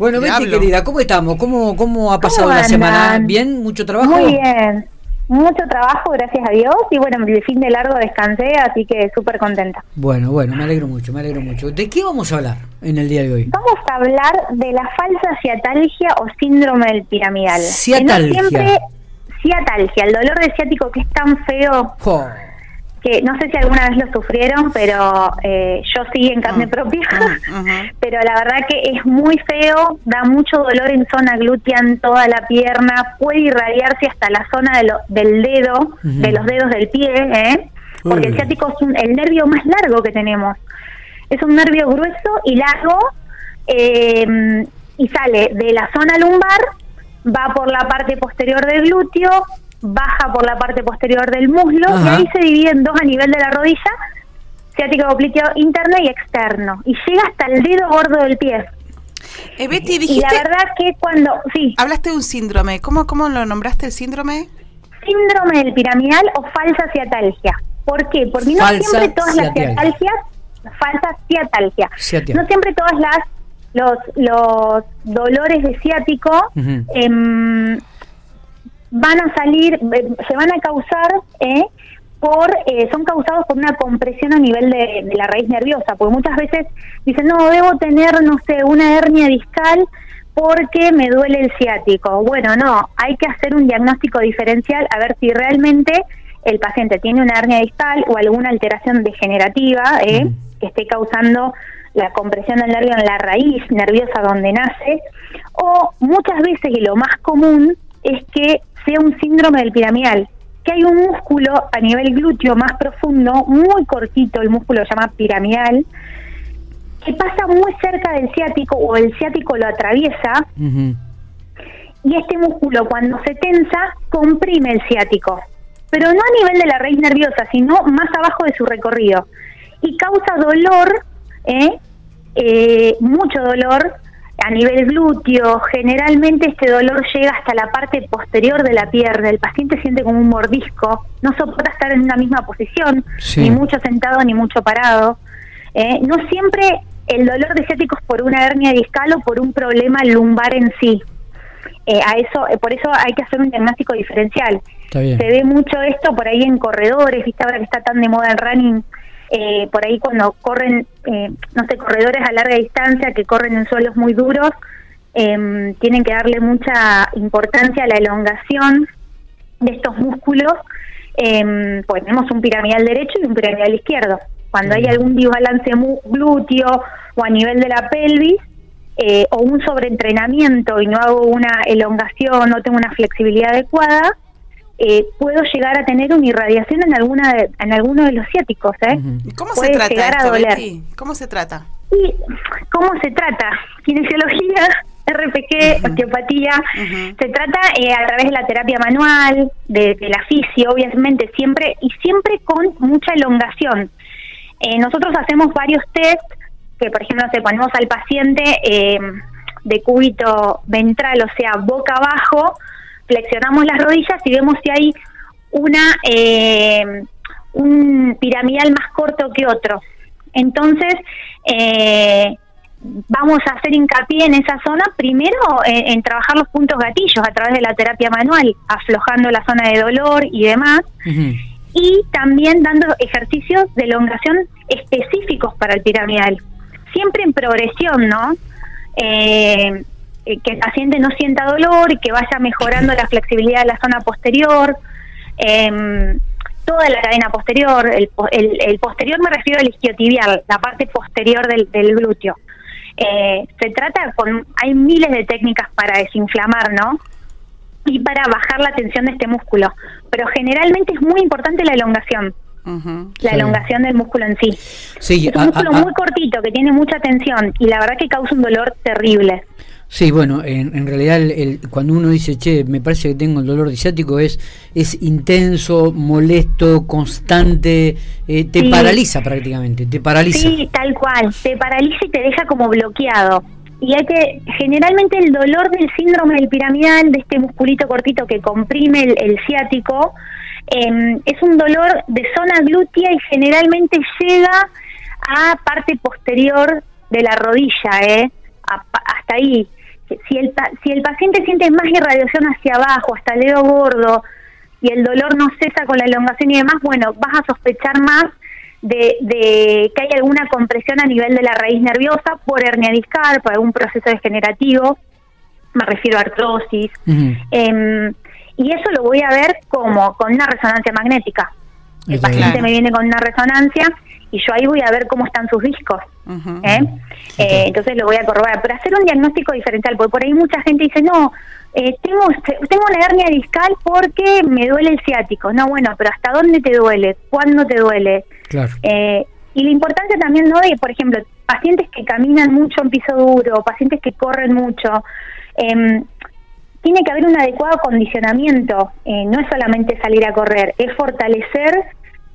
Bueno, Le Betty, hablo. querida, ¿cómo estamos? ¿Cómo, cómo ha pasado ¿Cómo la semana? ¿Bien? ¿Mucho trabajo? Muy bien. Mucho trabajo, gracias a Dios. Y bueno, el fin de largo descansé, así que súper contenta. Bueno, bueno, me alegro mucho, me alegro mucho. ¿De qué vamos a hablar en el día de hoy? Vamos a hablar de la falsa ciatalgia o síndrome del piramidal. Ciatalgia. Que no siempre ciatalgia, el dolor de ciático que es tan feo Jo, que no sé si alguna vez lo sufrieron, pero eh, yo sí en carne Mm, propia. mm, pero la verdad que es muy feo, da mucho dolor en zona glútea, en toda la pierna, puede irradiarse hasta la zona de lo- del dedo, de los dedos del pie, ¿eh? porque el ciático es un- el nervio más largo que tenemos. Es un nervio grueso y largo eh, y sale de la zona lumbar, va por la parte posterior del glúteo, baja por la parte posterior del muslo y ahí se divide en dos a nivel de la rodilla, ciático oblicuo interno y externo, y llega hasta el dedo gordo del pie. Eh, Betty, Y la verdad que cuando, sí, hablaste de un síndrome. ¿Cómo, ¿Cómo lo nombraste el síndrome? síndrome del piramidal o falsa ciatalgia. ¿Por qué? Porque no Falsa siempre todas las ciatalgia. ciatalgias, falsa ciatalgia, Ciatalgia. no siempre todas las los los dolores de ciático em, van a salir, eh, se van a causar eh, por, eh, son causados por una compresión a nivel de, de la raíz nerviosa, porque muchas veces dicen, no, debo tener, no sé, una hernia discal porque me duele el ciático. Bueno, no, hay que hacer un diagnóstico diferencial a ver si realmente el paciente tiene una hernia discal o alguna alteración degenerativa eh, que esté causando la compresión del nervio en la raíz nerviosa donde nace, o muchas veces, y lo más común, es que sea un síndrome del piramidal, que hay un músculo a nivel glúteo más profundo, muy cortito, el músculo se llama piramidal, que pasa muy cerca del ciático o el ciático lo atraviesa y este músculo cuando se tensa comprime el ciático, pero no a nivel de la raíz nerviosa, sino más abajo de su recorrido. Y causa dolor, ¿eh? Eh, mucho dolor a nivel glúteo. Generalmente este dolor llega hasta la parte posterior de la pierna. El paciente siente como un mordisco, no soporta estar en una misma posición, Sí. ni mucho sentado ni mucho parado. ¿eh? No siempre el dolor de ciático es por una hernia discal o por un problema lumbar en sí. Eh, a eso, eh, por eso hay que hacer un diagnóstico diferencial. Se ve mucho esto por ahí en corredores, viste ahora que está tan de moda el running, eh, por ahí cuando corren, eh, no sé, corredores a larga distancia que corren en suelos muy duros, em, tienen que darle mucha importancia a la elongación de estos músculos, em, pues tenemos un piramidal derecho y un piramidal izquierdo. Cuando hay algún desbalance glúteo o a nivel de la pelvis, eh, o un sobreentrenamiento y no hago una elongación, no tengo una flexibilidad adecuada, eh, puedo llegar a tener una irradiación en alguna de- en alguno de los ciáticos, ¿eh? Ujú. ¿Y ¿Cómo Puede se trata llegar a doler. Betty? ¿Cómo se trata? ¿Y cómo se trata? Kinesiología, RPG, osteopatía. Ujú. Se trata eh, a través de la terapia manual, de, de la fisio, obviamente, siempre y siempre con mucha elongación. Eh, nosotros hacemos varios test que, por ejemplo, se ponemos al paciente eh, de cúbito ventral, o sea, boca abajo, flexionamos las rodillas y vemos si hay una eh, un piramidal más corto que otro. Entonces, eh, vamos a hacer hincapié en esa zona, primero en, en trabajar los puntos gatillos a través de la terapia manual, aflojando la zona de dolor y demás, y también dando ejercicios de elongación específicos para el piramidal. Siempre en progresión, ¿no? Eh, eh, que el paciente no sienta dolor y que vaya mejorando la flexibilidad de la zona posterior, em, toda la cadena posterior, el, el- el posterior me refiero al isquiotibial, la parte posterior del, del glúteo. Eh, se trata con, hay miles de técnicas para desinflamar, ¿no? Y para bajar la tensión de este músculo. Pero generalmente es muy importante la elongación, Ujú. la Sí. elongación del músculo en sí. Sí, Es un a- músculo a- a- muy cortito que tiene mucha tensión y la verdad que causa un dolor terrible. Sí, bueno, en, en realidad el- el- cuando uno dice, che, me parece que tengo el dolor de ciático, es, es intenso, molesto, constante, eh, te Sí. paraliza prácticamente, te paraliza. Sí, tal cual. Te paraliza y te deja como bloqueado. Y hay que, generalmente el dolor del síndrome del piramidal, de este musculito cortito que comprime el, el ciático, em, es un dolor de zona glútea y generalmente llega a parte posterior de la rodilla, ¿eh? A- hasta ahí. Si el, pa- si el paciente siente más irradiación hacia abajo, hasta el dedo gordo, y el dolor no cesa con la elongación y demás, bueno, vas a sospechar más de, de que hay alguna compresión a nivel de la raíz nerviosa por hernia discal, por algún proceso degenerativo, me refiero a artrosis. Em, y eso lo voy a ver como con una resonancia magnética. El paciente Claro. me viene con una resonancia y yo ahí voy a ver cómo están sus discos. ¿eh? Eh, entonces lo voy a corroborar. Pero hacer un diagnóstico diferencial, porque por ahí mucha gente dice, no, eh, tengo, tengo una hernia discal porque me duele el ciático. No, bueno, pero ¿hasta dónde te duele? ¿Cuándo te duele? Claro. Eh, y la importancia también, ¿no? De, por ejemplo, pacientes que caminan mucho en piso duro, pacientes que corren mucho. em, tiene que haber un adecuado condicionamiento. eh, no es solamente salir a correr, es fortalecer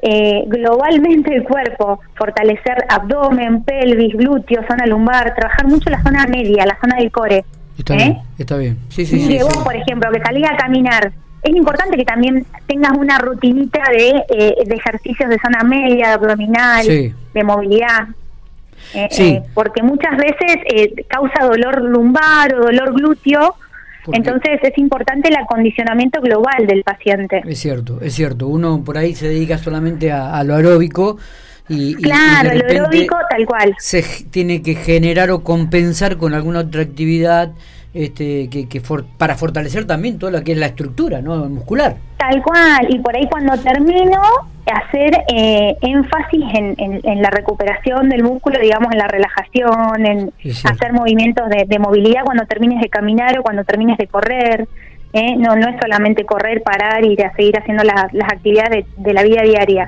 eh, globalmente el cuerpo, fortalecer abdomen, pelvis, glúteos, zona lumbar, trabajar mucho la zona media, la zona del core. Está ¿eh? bien, está bien. Sí, sí, Y sí. que vos, sí. por ejemplo, que salís a caminar, es importante que también tengas una rutinita de, eh, de ejercicios de zona media, de abdominal, Sí. de movilidad. Eh, Sí. eh, porque muchas veces eh, causa dolor lumbar o dolor glúteo, entonces es importante el acondicionamiento global del paciente. Es cierto, es cierto. Uno por ahí se dedica solamente a, a lo aeróbico y, y- y Claro, de lo repente aeróbico tal cual. se tiene que generar o compensar con alguna otra actividad este, que, que for- para fortalecer también toda la que es la estructura no muscular. Tal cual, y por ahí cuando termino, hacer eh, énfasis en, en- en la recuperación del músculo, digamos, en la relajación, en hacer movimientos de, de movilidad cuando termines de caminar o cuando termines de correr. ¿eh? No, no es solamente correr, parar y ir a seguir haciendo las- las actividades de, de la vida diaria,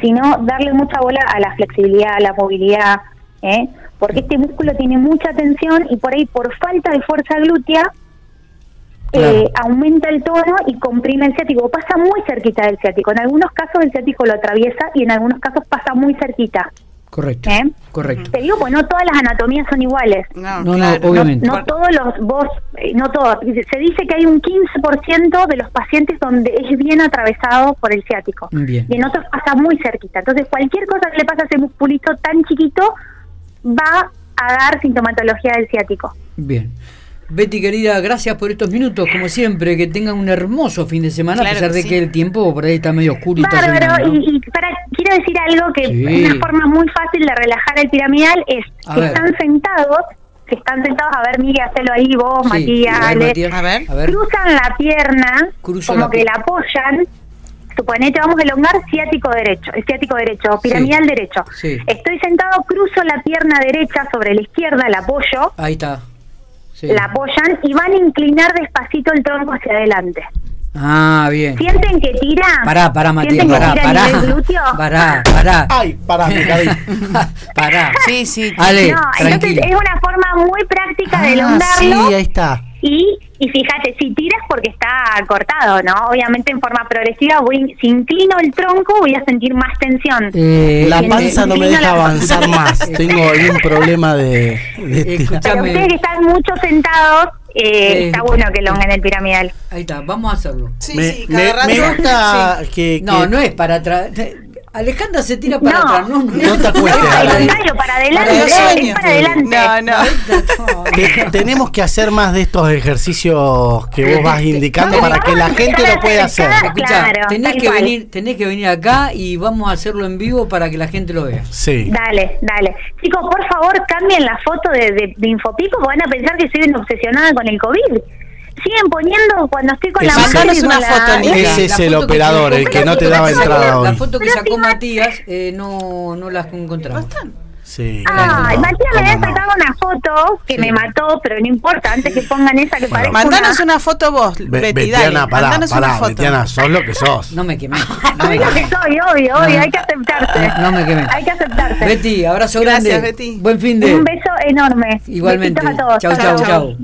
sino darle mucha bola a la flexibilidad, a la movilidad, ¿eh? Porque este músculo tiene mucha tensión y por ahí por falta de fuerza glútea Claro. eh, aumenta el tono y comprime el ciático. Pasa muy cerquita del ciático. En algunos casos el ciático lo atraviesa y en algunos casos pasa muy cerquita. Correcto. ¿eh? Correcto. Te digo, pues no todas las anatomías son iguales. No, No, obviamente. No todos los, vos, eh, no todos. Se dice que hay un 15% de los pacientes donde es bien atravesado por el ciático. Bien. Y en otros pasa muy cerquita. Entonces, cualquier cosa que le pasa a ese musculito tan chiquito va a dar sintomatología del ciático. Bien. Betty querida, gracias por estos minutos, como siempre, que tengan un hermoso fin de semana, Claro a pesar que de sí. que el tiempo por ahí está medio oscuro y está Bárbaro, ¿no? y, y para, quiero decir algo que Sí. una forma muy fácil de relajar el piramidal es A ver. están sentados, si están sentados, a ver, Miguel, hacelo ahí vos, Sí, Matías, a ver, Matías, A ver. a ver. cruzan la pierna, Cruzo como la que la apoyan, suponete, vamos a elongar ciático derecho, el ciático derecho, piramidal Sí. derecho. Sí. Estoy sentado, cruzo la pierna derecha sobre la izquierda, la apoyo, Ahí está. Sí. la apoyan y van a inclinar despacito el tronco hacia adelante. Ah, bien. ¿Sienten que tira? Pará, pará, Matías, ¿Sienten que pará, pará. Pará, pará. Ay, pará, me caí. pará. Sí, sí. Ale, No, entonces es una forma muy práctica de Ah, elongarlo sí, ahí está. Y, y fíjate, si tiras porque está cortado, ¿no? Obviamente en forma progresiva, voy, si inclino el tronco voy a sentir más tensión. Eh, La panza no me deja la- avanzar más. Tengo ahí un problema de, de ustedes que están mucho sentados, eh, Eh, está bueno que elonguen el piramidal. Ahí está, vamos a hacerlo. Sí, me, sí, me- cada me rato. gusta Sí. que, No, no es para atrás. Alejandra se tira para No. atrás. No, no, No te acuestes, para adelante, Para es adelante. para adelante. No, no. tenemos que hacer más de estos ejercicios que vos vas indicando para que la gente lo pueda hacer Claro, tenés que cual. venir, tenés que venir acá y vamos a hacerlo en vivo para que la gente lo vea. Sí. Dale, dale. Chicos, por favor, cambien la foto de, de, de Infopico porque van a pensar que soy una obsesionada con el COVID. Siguen poniendo cuando estoy con la con una la- foto, Nidia. Ese es La el operador, el que no te la daba entrada sacó- La hoy. foto que sacó Matías eh, no, no las ¿No encontramos. Sí. Ay, Matías me había sacado una foto que Sí. me mató, pero no importa, antes que pongan esa que Bueno. parece Mandanos una... una foto vos, Be- Betty, dale. Betiana, pará, Mandanos una pará, foto. Betiana, sos lo que sos. No me quemé. No me quemé. soy, obvio, obvio, No. hay que aceptarse. No me quemé. Hay que aceptarse. Betty, abrazo Gracias, grande. Betty. Buen fin de. Un beso enorme. Igualmente. Besitos a todos. Chau, chau, chau.